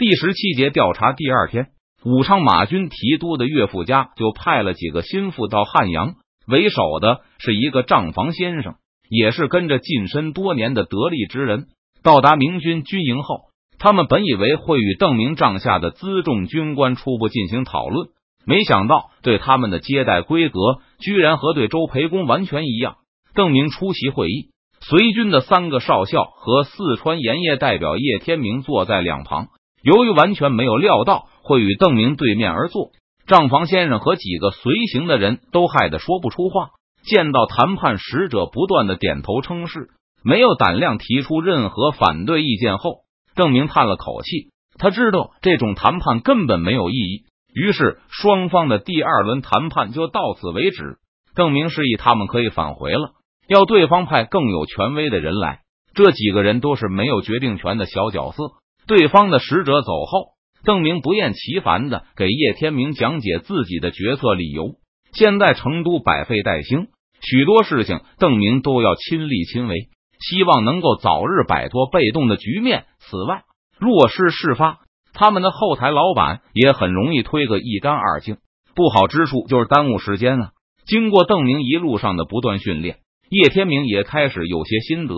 第十七节调查第二天，武昌马军提督的岳父家就派了几个心腹到汉阳，为首的是一个账房先生，也是跟着近身多年的得力之人。到达明军军营后，他们本以为会与邓明帐下的辎重军官初步进行讨论，没想到对他们的接待规格居然和对周培公完全一样。邓明出席会议，随军的三个少校和四川盐业代表叶天明坐在两旁。由于完全没有料到会与邓明对面而坐，账房先生和几个随行的人都害得说不出话。见到谈判使者不断的点头称是，没有胆量提出任何反对意见后，邓明叹了口气。他知道这种谈判根本没有意义，于是双方的第二轮谈判就到此为止。邓明示意他们可以返回了，要对方派更有权威的人来。这几个人都是没有决定权的小角色。对方的使者走后，邓明不厌其烦的给叶天明讲解自己的决策理由。现在成都百废待兴，许多事情邓明都要亲力亲为，希望能够早日摆脱被动的局面。此外，若是事发，他们的后台老板也很容易推个一干二净。不好之处就是耽误时间啊。经过邓明一路上的不断训练，叶天明也开始有些心得。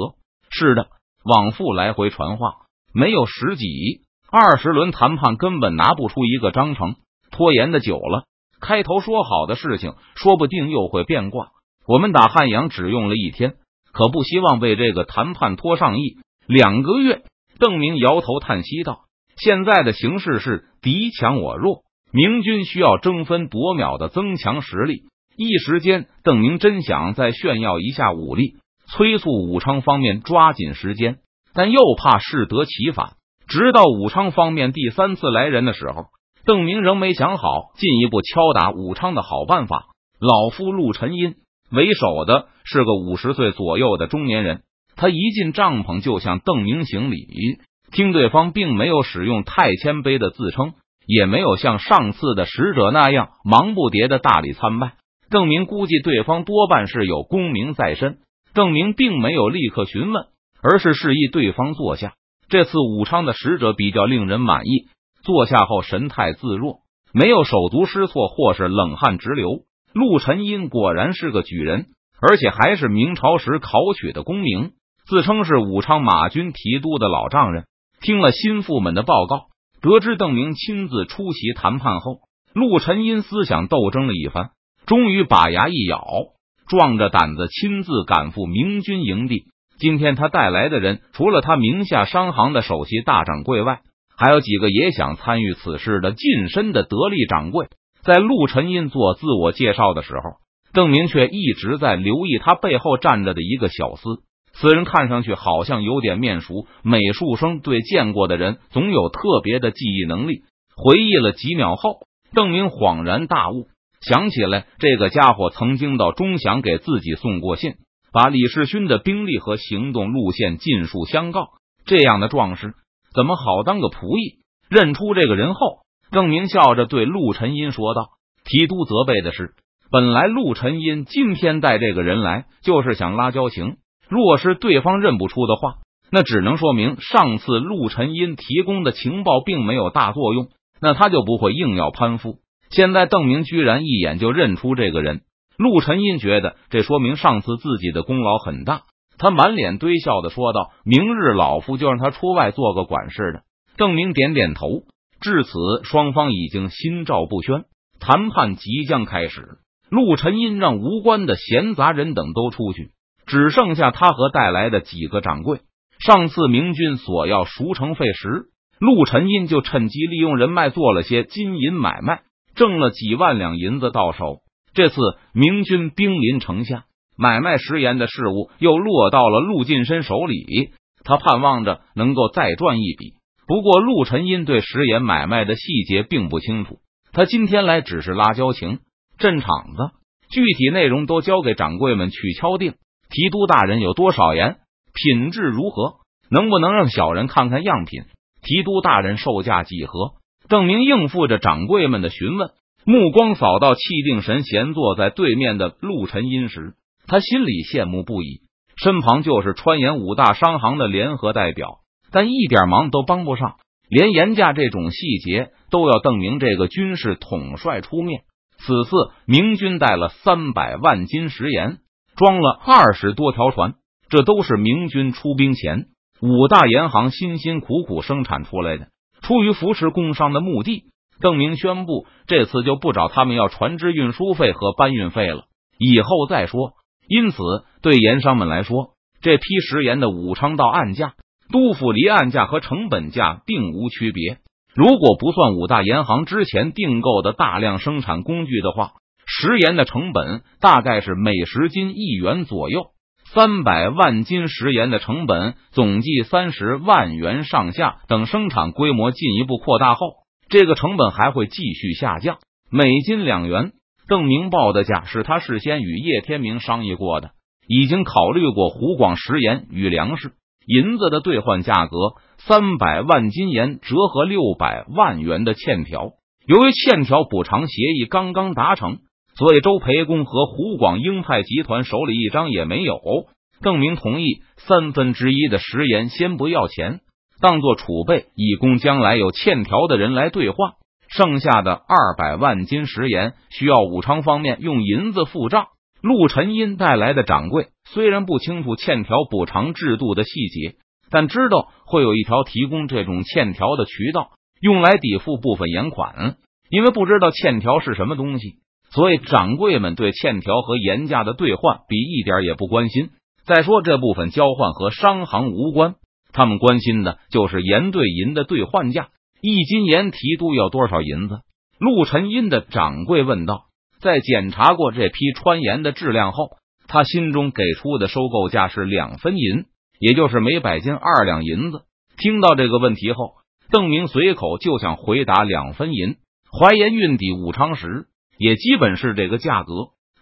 是的，往复来回传话。没有十几二十轮谈判，根本拿不出一个章程。拖延的久了，开头说好的事情，说不定又会变卦。我们打汉阳只用了一天，可不希望被这个谈判拖上一两个月。邓明摇头叹息道：“现在的形势是敌强我弱，明军需要争分夺秒的增强实力。一时间，邓明真想再炫耀一下武力，催促武昌方面抓紧时间。”但又怕适得其反，直到武昌方面第三次来人的时候，邓明仍没想好进一步敲打武昌的好办法。老夫陆晨音为首的是个五十岁左右的中年人，他一进帐篷就向邓明行礼。听对方并没有使用太谦卑的自称，也没有像上次的使者那样忙不迭的大礼参拜。邓明估计对方多半是有功名在身，邓明并没有立刻询问。而是示意对方坐下。这次武昌的使者比较令人满意，坐下后神态自若，没有手足失措或是冷汗直流。陆晨英果然是个举人，而且还是明朝时考取的功名，自称是武昌马军提督的老丈人。听了心腹们的报告，得知邓明亲自出席谈判后，陆晨英思想斗争了一番，终于把牙一咬，壮着胆子亲自赶赴明军营地。今天他带来的人，除了他名下商行的首席大掌柜外，还有几个也想参与此事的近身的得力掌柜。在陆晨音做自我介绍的时候，邓明却一直在留意他背后站着的一个小厮。此人看上去好像有点面熟。美术生对见过的人总有特别的记忆能力。回忆了几秒后，邓明恍然大悟，想起来这个家伙曾经到钟祥给自己送过信。把李世勋的兵力和行动路线尽数相告，这样的壮士怎么好当个仆役？认出这个人后，郑明笑着对陆晨音说道：“提督责备的是，本来陆晨音今天带这个人来，就是想拉交情。若是对方认不出的话，那只能说明上次陆晨音提供的情报并没有大作用，那他就不会硬要攀附。现在邓明居然一眼就认出这个人。”陆晨音觉得这说明上次自己的功劳很大，他满脸堆笑的说道：“明日老夫就让他出外做个管事的。”邓明点点头。至此，双方已经心照不宣，谈判即将开始。陆晨音让无关的闲杂人等都出去，只剩下他和带来的几个掌柜。上次明军索要赎城费时，陆晨音就趁机利用人脉做了些金银买卖，挣了几万两银子到手。这次明军兵临城下，买卖食盐的事物又落到了陆进深手里。他盼望着能够再赚一笔。不过陆晨音对食盐买卖的细节并不清楚。他今天来只是拉交情、镇场子，具体内容都交给掌柜们去敲定。提督大人有多少盐？品质如何？能不能让小人看看样品？提督大人售价几何？邓明应付着掌柜们的询问。目光扫到气定神闲坐在对面的陆晨阴时，他心里羡慕不已。身旁就是川盐五大商行的联合代表，但一点忙都帮不上。连严价这种细节都要邓明这个军事统帅出面。此次明军带了三百万斤食盐，装了二十多条船，这都是明军出兵前五大盐行辛辛苦苦生产出来的。出于扶持工商的目的，邓明宣布这次就不找他们要船只运输费和搬运费了，以后再说。因此，对盐商们来说，这批食盐的武昌道岸价、都府离岸价和成本价并无区别。如果不算五大盐行之前订购的大量生产工具的话，食盐的成本大概是每十斤一元左右。三百万斤食盐的成本总计三十万元上下。等生产规模进一步扩大后，这个成本还会继续下降，每斤两元。邓明报的价是他事先与叶天明商议过的，已经考虑过湖广食盐与粮食。银子的兑换价格，三百万斤盐折合六百万元的欠条。由于欠条补偿协议刚刚达成，所以周培公和湖广鹰派集团手里一张也没有。邓明同意三分之一的食盐先不要钱，当做储备，以供将来有欠条的人来兑换。剩下的二百万斤食盐需要武昌方面用银子付账。陆晨音带来的掌柜虽然不清楚欠条补偿制度的细节，但知道会有一条提供这种欠条的渠道，用来抵付部分盐款。因为不知道欠条是什么东西，所以掌柜们对欠条和盐价的兑换比一点也不关心。再说这部分交换和商行无关，他们关心的就是盐兑银的兑换价，一斤盐提督要多少银子？陆晨音的掌柜问道。在检查过这批川盐的质量后，他心中给出的收购价是两分银，也就是每百斤二两银子。听到这个问题后，邓明随口就想回答两分银。淮盐运抵武昌时，也基本是这个价格。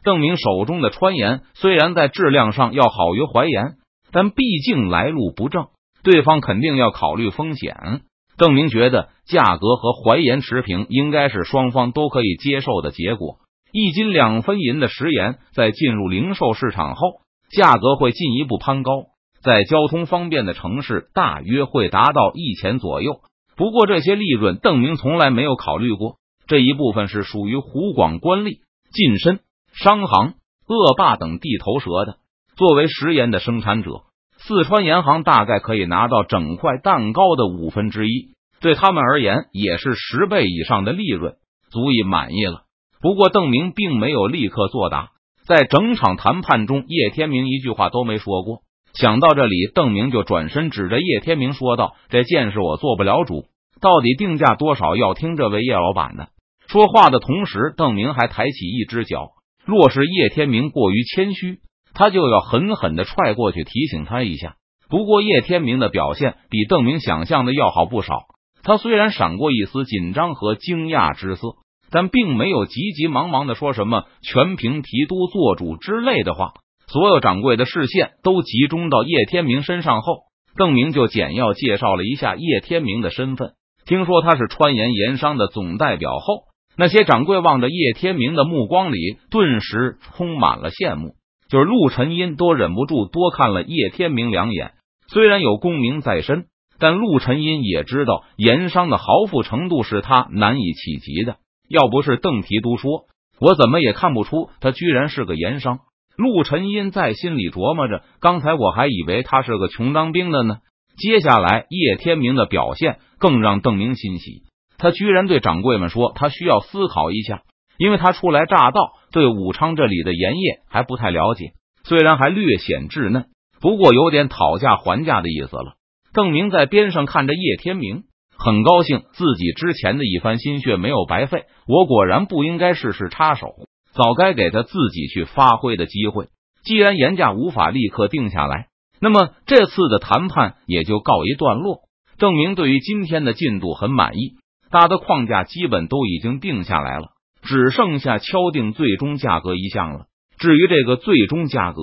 邓明手中的川盐虽然在质量上要好于淮盐，但毕竟来路不正，对方肯定要考虑风险。邓明觉得价格和淮盐持平，应该是双方都可以接受的结果。一斤两分银的食盐，在进入零售市场后，价格会进一步攀高。在交通方便的城市，大约会达到一钱左右。不过，这些利润邓明从来没有考虑过，这一部分是属于湖广官吏、近身、商行、恶霸等地头蛇的。作为食盐的生产者，四川盐行大概可以拿到整块蛋糕的五分之一，对他们而言，也是十倍以上的利润，足以满意了。不过，邓明并没有立刻作答。在整场谈判中，叶天明一句话都没说过。想到这里，邓明就转身指着叶天明说道：“这件事我做不了主，到底定价多少，要听这位叶老板的。”说话的同时，邓明还抬起一只脚。若是叶天明过于谦虚，他就要狠狠的踹过去，提醒他一下。不过，叶天明的表现比邓明想象的要好不少。他虽然闪过一丝紧张和惊讶之色。但并没有急急忙忙的说什么全凭提督做主之类的话。所有掌柜的视线都集中到叶天明身上后，邓明就简要介绍了一下叶天明的身份。听说他是川盐盐商的总代表后，那些掌柜望着叶天明的目光里顿时充满了羡慕。就是陆晨音都忍不住多看了叶天明两眼。虽然有功名在身，但陆晨音也知道盐商的豪富程度是他难以企及的。要不是邓提督说，我怎么也看不出他居然是个盐商。陆晨音在心里琢磨着，刚才我还以为他是个穷当兵的呢。接下来叶天明的表现更让邓明欣喜，他居然对掌柜们说，他需要思考一下，因为他初来乍到，对武昌这里的盐业还不太了解。虽然还略显稚嫩，不过有点讨价还价的意思了。邓明在边上看着叶天明。很高兴自己之前的一番心血没有白费，我果然不应该事事插手，早该给他自己去发挥的机会。既然盐价无法立刻定下来，那么这次的谈判也就告一段落。证明对于今天的进度很满意，大的框架基本都已经定下来了，只剩下敲定最终价格一项了。至于这个最终价格，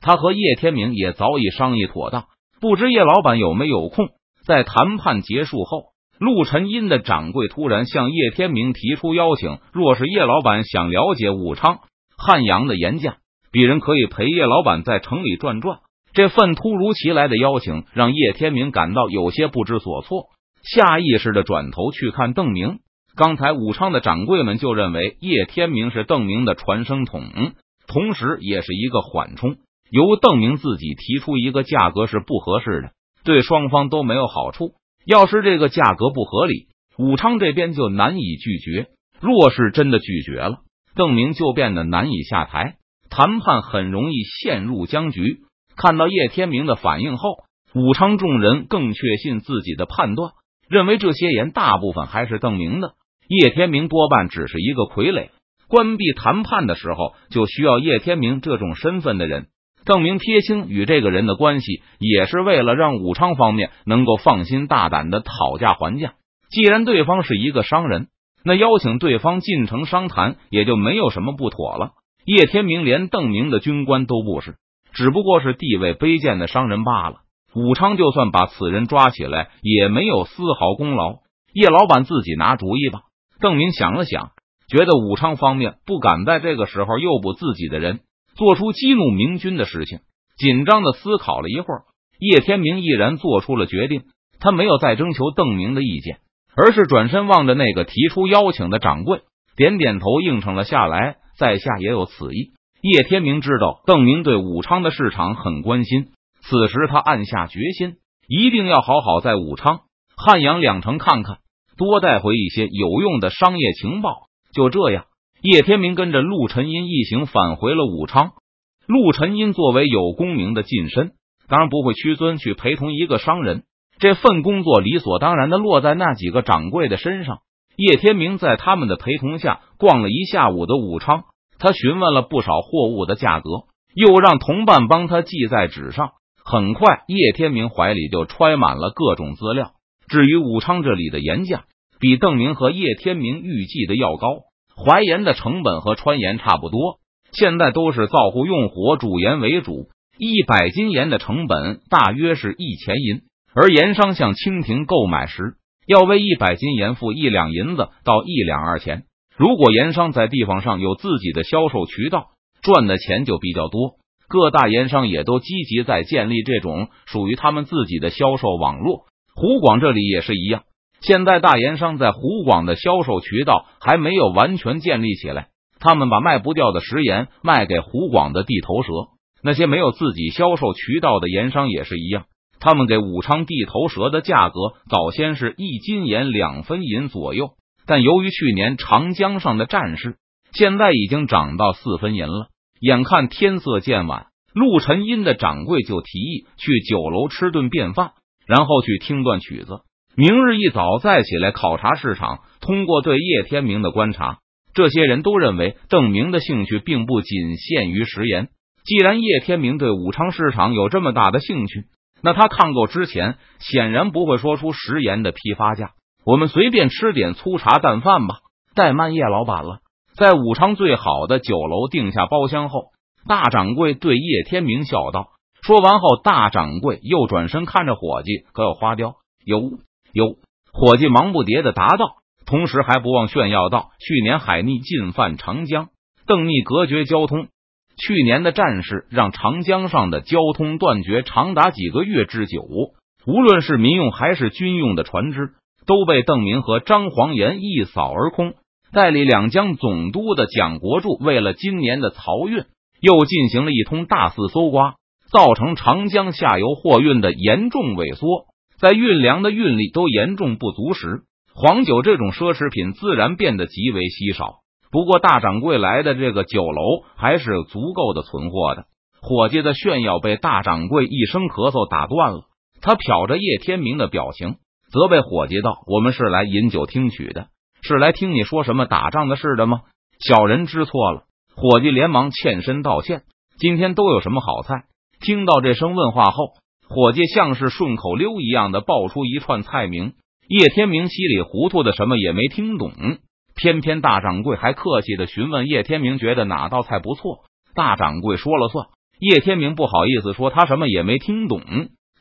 他和叶天明也早已商议妥当，不知叶老板有没有空，在谈判结束后。陆晨音的掌柜突然向叶天明提出邀请，若是叶老板想了解武昌、汉阳的盐价，鄙人可以陪叶老板在城里转转。这份突如其来的邀请让叶天明感到有些不知所措。下意识的转头去看邓明。刚才武昌的掌柜们就认为叶天明是邓明的传声筒，同时也是一个缓冲。由邓明自己提出一个价格是不合适的，对双方都没有好处。要是这个价格不合理，武昌这边就难以拒绝。若是真的拒绝了，邓明就变得难以下台，谈判很容易陷入僵局。看到叶天明的反应后，武昌众人更确信自己的判断，认为这些盐大部分还是邓明的。叶天明多半只是一个傀儡，关闭谈判的时候就需要叶天明这种身份的人。邓明撇清与这个人的关系，也是为了让武昌方面能够放心大胆的讨价还价。既然对方是一个商人，那邀请对方进城商谈也就没有什么不妥了。叶天明连邓明的军官都不是，只不过是地位卑贱的商人罢了。武昌就算把此人抓起来，也没有丝毫功劳。叶老板自己拿主意吧。邓明想了想，觉得武昌方面不敢在这个时候诱捕自己的人，做出激怒明军的事情。紧张的思考了一会儿，叶天明毅然做出了决定。他没有再征求邓明的意见，而是转身望着那个提出邀请的掌柜，点点头应承了下来。在下也有此意。叶天明知道邓明对武昌的市场很关心，此时他暗下决心，一定要好好在武昌、汉阳两城看看。多带回一些有用的商业情报。就这样，叶天明跟着陆晨英一行返回了武昌。陆晨英作为有功名的近身，当然不会屈尊去陪同一个商人。这份工作理所当然的落在那几个掌柜的身上。叶天明在他们的陪同下逛了一下午的武昌，他询问了不少货物的价格，又让同伴帮他记在纸上。很快，叶天明怀里就揣满了各种资料。至于武昌这里的盐价，比邓明和叶天明预计的要高。淮盐的成本和川盐差不多，现在都是造户用火煮盐为主。一百斤盐的成本大约是一钱银，而盐商向清廷购买时，要为一百斤盐付一两银子到一两二钱。如果盐商在地方上有自己的销售渠道，赚的钱就比较多。各大盐商也都积极在建立这种属于他们自己的销售网络。湖广这里也是一样，现在大盐商在湖广的销售渠道还没有完全建立起来。他们把卖不掉的食盐卖给湖广的地头蛇，那些没有自己销售渠道的盐商也是一样。他们给武昌地头蛇的价格早先是一斤盐两分银左右，但由于去年长江上的战事，现在已经涨到四分银了。眼看天色渐晚，陆晨音的掌柜就提议去酒楼吃顿便饭。然后去听段曲子，明日一早再起来考察市场。通过对叶天明的观察，这些人都认为邓明的兴趣并不仅限于食盐。既然叶天明对武昌市场有这么大的兴趣，那他看购之前显然不会说出食盐的批发价。我们随便吃点粗茶淡饭吧。怠慢叶老板了。在武昌最好的酒楼定下包厢后，大掌柜对叶天明笑道。说完后，大掌柜又转身看着伙计：“可有花雕？有有。”伙计忙不迭的答道，同时还不忘炫耀道：“去年海逆进犯长江，邓逆隔绝交通。去年的战事让长江上的交通断绝长达几个月之久，无论是民用还是军用的船只，都被邓明和张黄岩一扫而空。代理两江总督的蒋国柱为了今年的漕运，又进行了一通大肆搜刮。”造成长江下游货运的严重萎缩，在运粮的运力都严重不足时，黄酒这种奢侈品自然变得极为稀少。不过，大掌柜来的这个酒楼还是有足够的存货的。伙计的炫耀被大掌柜一声咳嗽打断了，他瞟着叶天明的表情，责备伙计道：“我们是来饮酒听曲的，是来听你说什么打仗的事的吗？”小人知错了。伙计连忙欠身道歉。今天都有什么好菜？听到这声问话后，伙计像是顺口溜一样的爆出一串菜名。叶天明稀里糊涂的什么也没听懂，偏偏大掌柜还客气的询问叶天明觉得哪道菜不错，大掌柜说了算。叶天明不好意思说他什么也没听懂，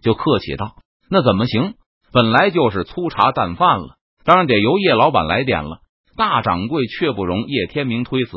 就客气道：“那怎么行？本来就是粗茶淡饭了，当然得由叶老板来点了。”大掌柜却不容叶天明推辞。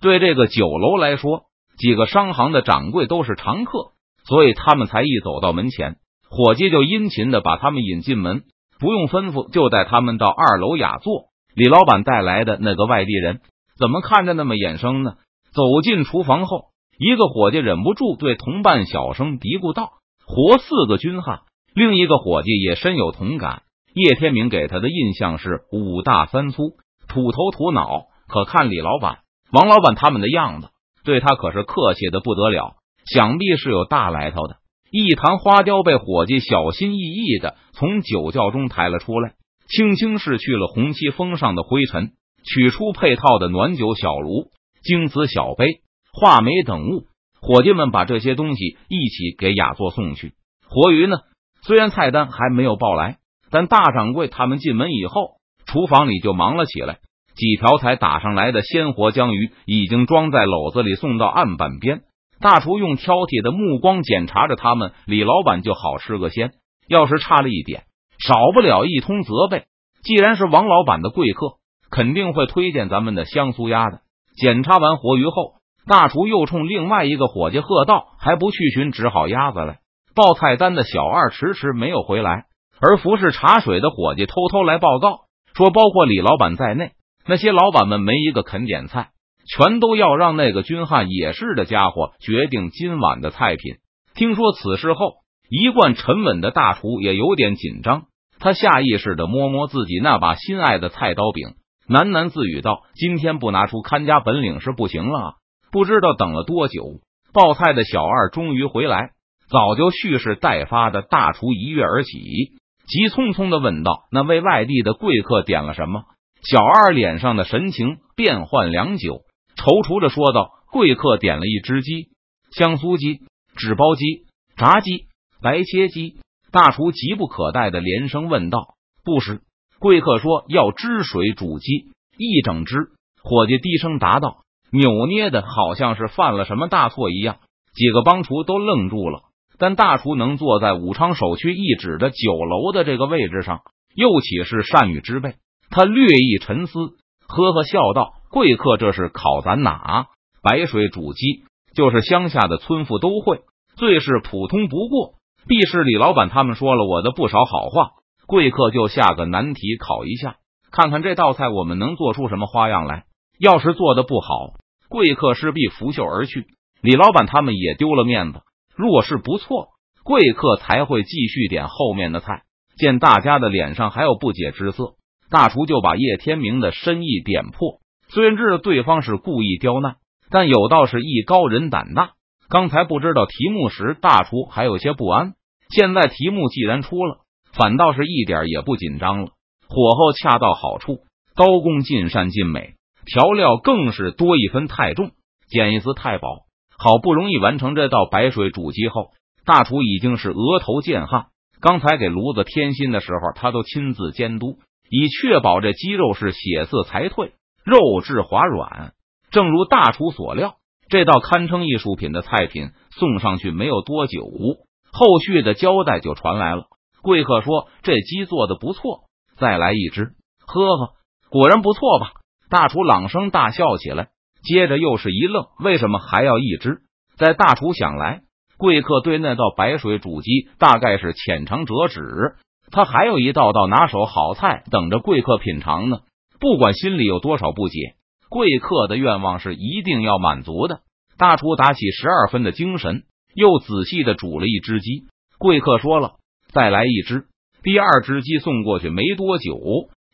对这个酒楼来说，几个商行的掌柜都是常客。所以他们才一走到门前，伙计就殷勤的把他们引进门。不用吩咐，就带他们到二楼雅座。李老板带来的那个外地人，怎么看着那么眼生呢？走进厨房后，一个伙计忍不住对同伴小声嘀咕道：“活四个军汉。”另一个伙计也深有同感。叶天明给他的印象是五大三粗、土头土脑，可看李老板、王老板他们的样子，对他可是客气的不得了，想必是有大来头的。一坛花雕被伙计小心翼翼的从酒窖中抬了出来，轻轻拭去了红漆封上的灰尘，取出配套的暖酒小炉、精瓷小杯、画眉等物。伙计们把这些东西一起给雅座送去。活鱼呢？虽然菜单还没有报来，但大掌柜他们进门以后，厨房里就忙了起来。几条才打上来的鲜活江鱼已经装在篓子里，送到案板边。大厨用挑剔的目光检查着他们，李老板就好吃个鲜。要是差了一点，少不了一通责备。既然是王老板的贵客，肯定会推荐咱们的香酥鸭的。检查完活鱼后，大厨又冲另外一个伙计喝道：“还不去寻只好鸭子来？”报菜单的小二迟迟没有回来，而服侍茶水的伙计偷偷来报告说，包括李老板在内，那些老板们没一个肯点菜，全都要让那个军汉也是的家伙决定今晚的菜品。听说此事后，一贯沉稳的大厨也有点紧张，他下意识的摸摸自己那把心爱的菜刀柄，喃喃自语道：“今天不拿出看家本领是不行了。”不知道等了多久，报菜的小二终于回来。早就蓄势待发的大厨一跃而起，急匆匆的问道：“那位外地的贵客点了什么？”小二脸上的神情变幻良久，踌躇着说道：“贵客点了一只鸡，香酥鸡、纸包鸡、炸鸡、白切鸡。”大厨急不可待的连声问道：“不时？”贵客说：“要汁水煮鸡，一整只。”伙计低声答道，扭捏的好像是犯了什么大错一样。几个帮厨都愣住了。但大厨能坐在武昌首屈一指的酒楼的这个位置上，又岂是善语之辈？他略一沉思，呵呵笑道：“贵客，这是烤咱哪？白水煮鸡，就是乡下的村妇都会，最是普通不过。必是李老板他们说了我的不少好话，贵客就下个难题考一下，看看这道菜我们能做出什么花样来。要是做的不好，贵客势必拂袖而去，李老板他们也丢了面子。”若是不错，贵客才会继续点后面的菜。见大家的脸上还有不解之色，大厨就把叶天明的深意点破。虽然知道对方是故意刁难，但有道是艺高人胆大。刚才不知道题目时，大厨还有些不安。现在题目既然出了，反倒是一点也不紧张了。火候恰到好处，刀工尽善尽美，调料更是多一分太重，减一丝太薄。好不容易完成这道白水煮鸡后，大厨已经是额头见汗。刚才给炉子添新的时候，他都亲自监督，以确保这鸡肉是血色才退，肉质滑软。正如大厨所料，这道堪称艺术品的菜品送上去没有多久，后续的交代就传来了。贵客说：“这鸡做的不错，再来一只。”呵呵，果然不错吧？大厨朗声大笑起来。接着又是一愣，为什么还要一只？在大厨想来，贵客对那道白水煮鸡大概是浅尝辄止，他还有一道道拿手好菜等着贵客品尝呢。不管心里有多少不解，贵客的愿望是一定要满足的。大厨打起十二分的精神，又仔细的煮了一只鸡。贵客说了，再来一只。第二只鸡送过去没多久，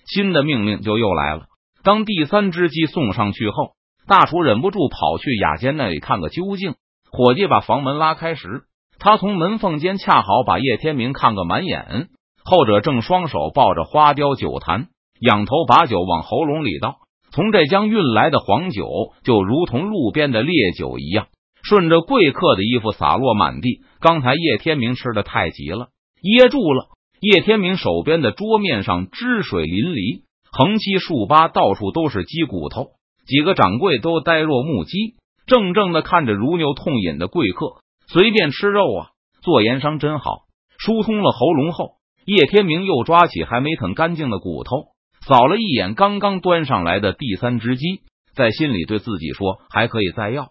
新的命令就又来了。当第三只鸡送上去后，大厨忍不住跑去雅间那里看个究竟。伙计把房门拉开时，他从门缝间恰好把叶天明看个满眼。后者正双手抱着花雕酒坛，仰头把酒往喉咙里倒。从这江运来的黄酒，就如同路边的烈酒一样，顺着贵客的衣服洒落满地。刚才叶天明吃的太急了，噎住了。叶天明手边的桌面上汁水淋漓，横七竖八，到处都是鸡骨头。几个掌柜都呆若木鸡，怔怔的看着如牛痛饮的贵客，随便吃肉啊！做盐商真好。疏通了喉咙后，叶天明又抓起还没啃干净的骨头，扫了一眼刚刚端上来的第三只鸡，在心里对自己说：“还可以再要。”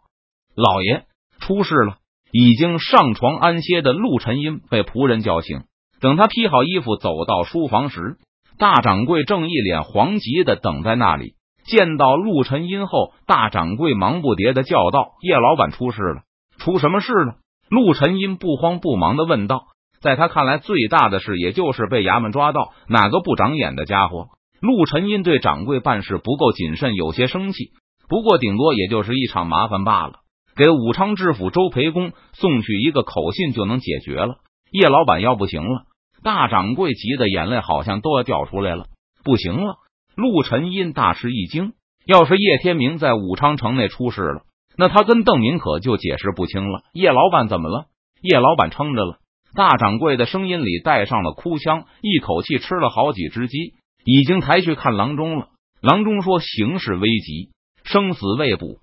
老爷出事了！已经上床安歇的陆晨英被仆人叫醒，等他披好衣服走到书房时，大掌柜正一脸惶急的等在那里。见到陆晨英后，大掌柜忙不迭的叫道：“叶老板出事了！出什么事了？”陆晨英不慌不忙的问道。在他看来，最大的事也就是被衙门抓到哪个不长眼的家伙。陆晨英对掌柜办事不够谨慎，有些生气。不过，顶多也就是一场麻烦罢了。给武昌知府周培公送去一个口信就能解决了。叶老板要不行了，大掌柜急得眼泪好像都要掉出来了。不行了！陆晨英大吃一惊。要是叶天明在武昌城内出事了，那他跟邓明可就解释不清了。叶老板怎么了？叶老板撑着了。大掌柜的声音里带上了哭腔，一口气吃了好几只鸡，已经抬去看郎中了。郎中说形势危急，生死未卜。